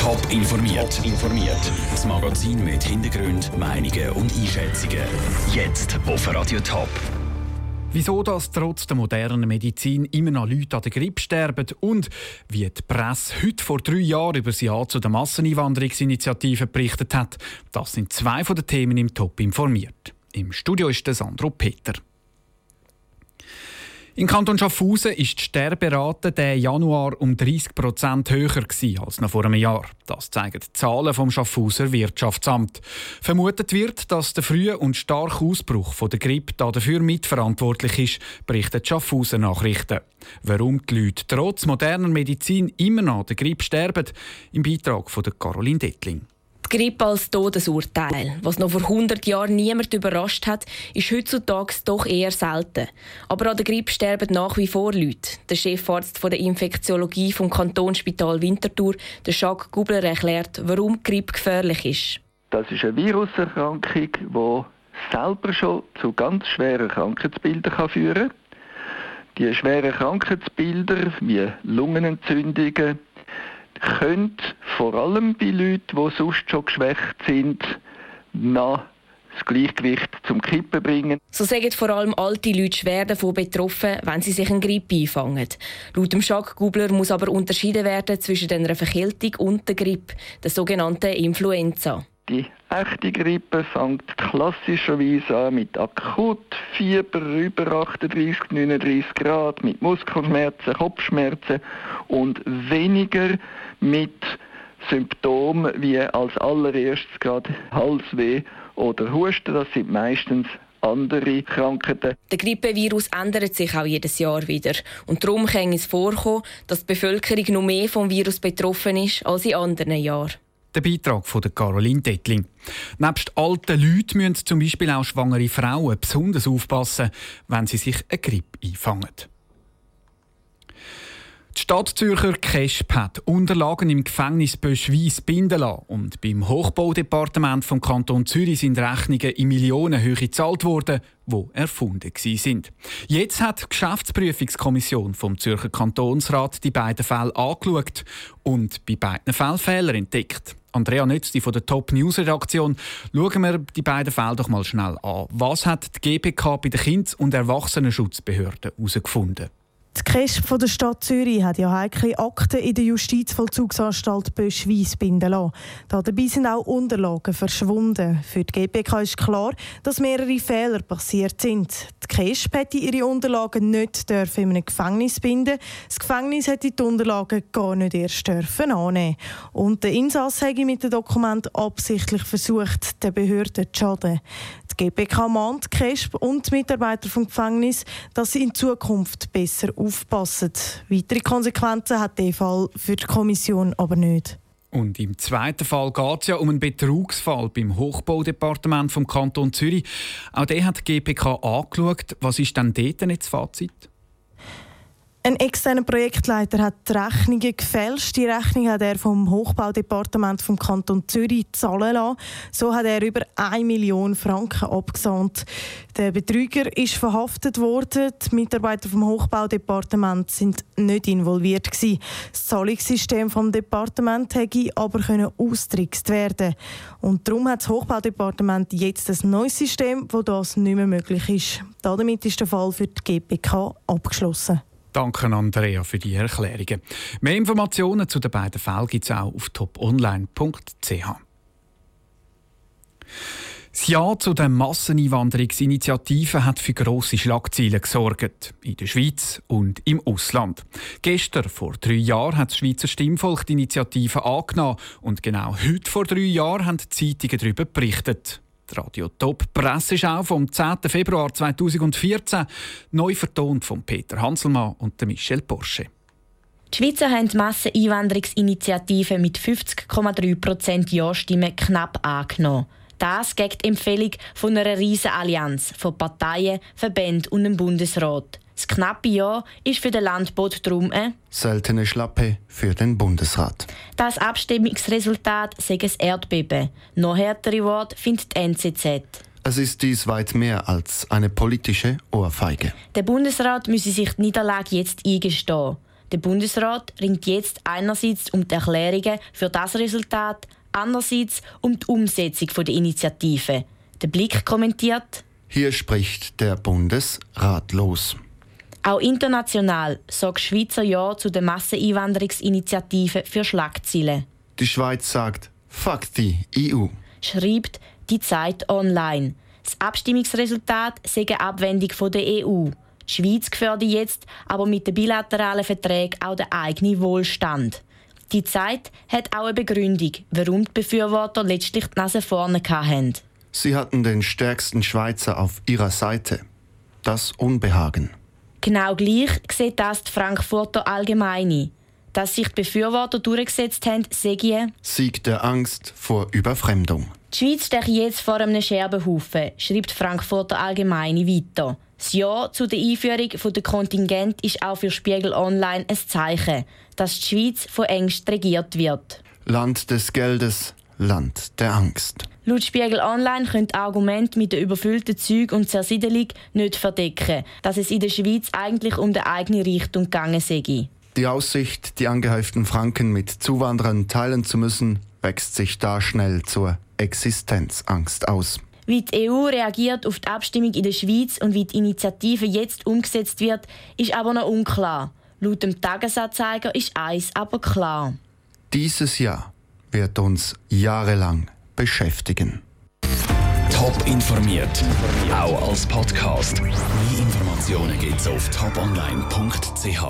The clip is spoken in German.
Top informiert. informiert. Das Magazin mit Hintergrund, Meinungen und Einschätzungen. Jetzt auf Radio Top. Wieso das trotz der modernen Medizin immer noch Leute an der Grippe sterben und wie die Presse heute vor drei Jahren über das Ja zu der Masseneinwanderungsinitiative berichtet hat, das sind zwei von den Themen im Top informiert. Im Studio ist der Sandro Peter. Im Kanton Schaffhausen ist die Sterberate diesen Januar um 30 Prozent höher als noch vor einem Jahr. Das zeigen die Zahlen vom Schaffhauser Wirtschaftsamt. Vermutet wird, dass der frühe und starke Ausbruch von der Grippe dafür mitverantwortlich ist, berichten die Schaffhauser Nachrichten. Warum die Leute trotz moderner Medizin immer noch an der Grippe sterben, im Beitrag von Caroline Dettling. Grippe als Todesurteil, was noch vor 100 Jahren niemand überrascht hat, ist heutzutage doch eher selten. Aber an der Grippe sterben nach wie vor Leute. Der Chefarzt der Infektiologie vom Kantonsspital Winterthur, der Jacques Gubler, erklärt, warum die Grippe gefährlich ist. Das ist eine Viruserkrankung, die selber schon zu ganz schweren Krankheitsbildern führen kann. Die schweren Krankheitsbilder wie Lungenentzündungen, können vor allem bei Leuten, die sonst schon geschwächt sind, nach das Gleichgewicht zum Kippen bringen. So sagen vor allem alte Leute schwer davon betroffen, wenn sie sich eine Grippe einfangen. Laut dem Jacques muss aber unterschieden werden zwischen einer Verkältung und der Grippe, der sogenannten Influenza. Die echte Grippe fängt klassischerweise an mit Akutfieber über 38, 39 Grad, mit Muskelschmerzen, Kopfschmerzen und weniger mit Symptomen wie als allererstes gerade Halsweh oder Husten. Das sind meistens andere Krankheiten. Der Grippevirus ändert sich auch jedes Jahr wieder. Und darum kann es vorkommen, dass die Bevölkerung noch mehr vom Virus betroffen ist als in anderen Jahren. Der Beitrag von Caroline Dettling. Nebst alten Leuten müssen zum Beispiel auch schwangere Frauen besonders aufpassen, wenn sie sich eine Grippe einfangen. Die Stadt Zürcher KESP hat Unterlagen im Gefängnis Böschweiss binden lassen und beim Hochbaudepartement vom Kanton Zürich sind Rechnungen in Millionenhöhe gezahlt worden, die erfunden sind. Jetzt hat die Geschäftsprüfungskommission vom Zürcher Kantonsrat die beiden Fälle angeschaut und bei beiden Fällen Fehler entdeckt. Andrea Nötzli von der Top News Redaktion. Schauen wir die beiden Fälle doch mal schnell an. Was hat die GPK bei der Kindes- und Erwachsenenschutzbehörde herausgefunden? Die KESP der Stadt Zürich hat ja heikle Akten in der Justizvollzugsanstalt Böschweiss binden lassen. Dabei sind auch Unterlagen verschwunden. Für die GPK ist klar, dass mehrere Fehler passiert sind. Die KESP hätte ihre Unterlagen nicht dürfen in einem Gefängnis binden. Das Gefängnis hätte die Unterlagen gar nicht erst dürfen annehmen. Und der Insass hätte mit dem Dokument absichtlich versucht, den Behörden zu schaden. Die GPK mahnt KESP und die Mitarbeiter vom Gefängnis, dass sie in Zukunft besser aufpassen. Weitere Konsequenzen hat der Fall für die Kommission aber nicht. Und im zweiten Fall geht es ja um einen Betrugsfall beim Hochbaudepartement vom Kanton Zürich. Auch der hat die GPK angeschaut. Was ist denn dort jetzt das Fazit? Ein externer Projektleiter hat die Rechnungen gefälscht. Die Rechnung hat er vom Hochbaudepartement vom Kanton Zürich zahlen lassen. So hat er über 1 Million Franken abgesandt. Der Betrüger ist verhaftet worden. Die Mitarbeiter vom Hochbaudepartement sind nicht involviert gewesen. Das Zahlungssystem vom Departement hätte aber können austrickst werden. Und darum hat das Hochbaudepartement jetzt ein neues System, wo das nicht mehr möglich ist. Damit ist der Fall für die GPK abgeschlossen. Danke, Andrea, für die Erklärungen. Mehr Informationen zu den beiden Fällen gibt es auch auf toponline.ch. Das Ja zu den Masseneinwanderungsinitiativen hat für grosse Schlagzeilen gesorgt. In der Schweiz und im Ausland. Gestern, vor drei Jahren, hat das Schweizer Stimmvolk die Initiative angenommen. Und genau heute, vor drei Jahren, haben die Zeitungen darüber berichtet. Die Radio Top Presseschau vom 10. Februar 2014, neu vertont von Peter Hanselmann und Michel Porsche. Die Schweizer haben die Masseneinwanderungsinitiative mit 50,3% Ja-Stimmen knapp angenommen. Das gegen die Empfehlung von einer riesen Allianz von Parteien, Verbänden und dem Bundesrat. Das knappe Ja ist für den Landbot drum eine seltene Schlappe für den Bundesrat. Das Abstimmungsresultat sei ein Erdbeben. Noch härtere Worte findet die NZZ. Es ist dies weit mehr als eine politische Ohrfeige. Der Bundesrat müsse sich die Niederlage jetzt eingestehen. Der Bundesrat ringt jetzt einerseits um die Erklärungen für das Resultat, andererseits um die Umsetzung der Initiative. Der Blick kommentiert. Hier spricht der Bundesrat los. Auch international sorgt Schweizer Ja zu der Masseneinwanderungsinitiative für Schlagzeilen. Die Schweiz sagt, fuck die EU. Schreibt die Zeit online. Das Abstimmungsresultat sei eine Abwendung von der EU. Die Schweiz gefährdet jetzt aber mit den bilateralen Verträgen auch den eigenen Wohlstand. Die Zeit hat auch eine Begründung, warum die Befürworter letztlich die Nase vorne hatten. Sie hatten den stärksten Schweizer auf ihrer Seite. Das Unbehagen. Genau gleich sieht das die Frankfurter Allgemeine. Dass sich die Befürworter durchgesetzt haben, sehe Sieg der Angst vor Überfremdung. Die Schweiz steht jetzt vor einem Scherbenhaufen, schreibt die Frankfurter Allgemeine weiter. Das Ja zu der Einführung der Kontingent ist auch für Spiegel Online ein Zeichen, dass die Schweiz von Ängsten regiert wird. Land des Geldes, Land der Angst. Laut Spiegel Online können Argumente mit der überfüllten Züg und Zersiedelung nicht verdecken, dass es in der Schweiz eigentlich um die eigene Richtung gegangen sei. Die Aussicht, die angehäuften Franken mit Zuwanderern teilen zu müssen, wächst sich da schnell zur Existenzangst aus. Wie die EU reagiert auf die Abstimmung in der Schweiz und wie die Initiative jetzt umgesetzt wird, ist aber noch unklar. Laut dem Tagesanzeiger ist eins aber klar. Dieses Jahr wird uns jahrelang beschäftigen. Top informiert, auch als Podcast. Mehr Informationen gibt's auf toponline.ch.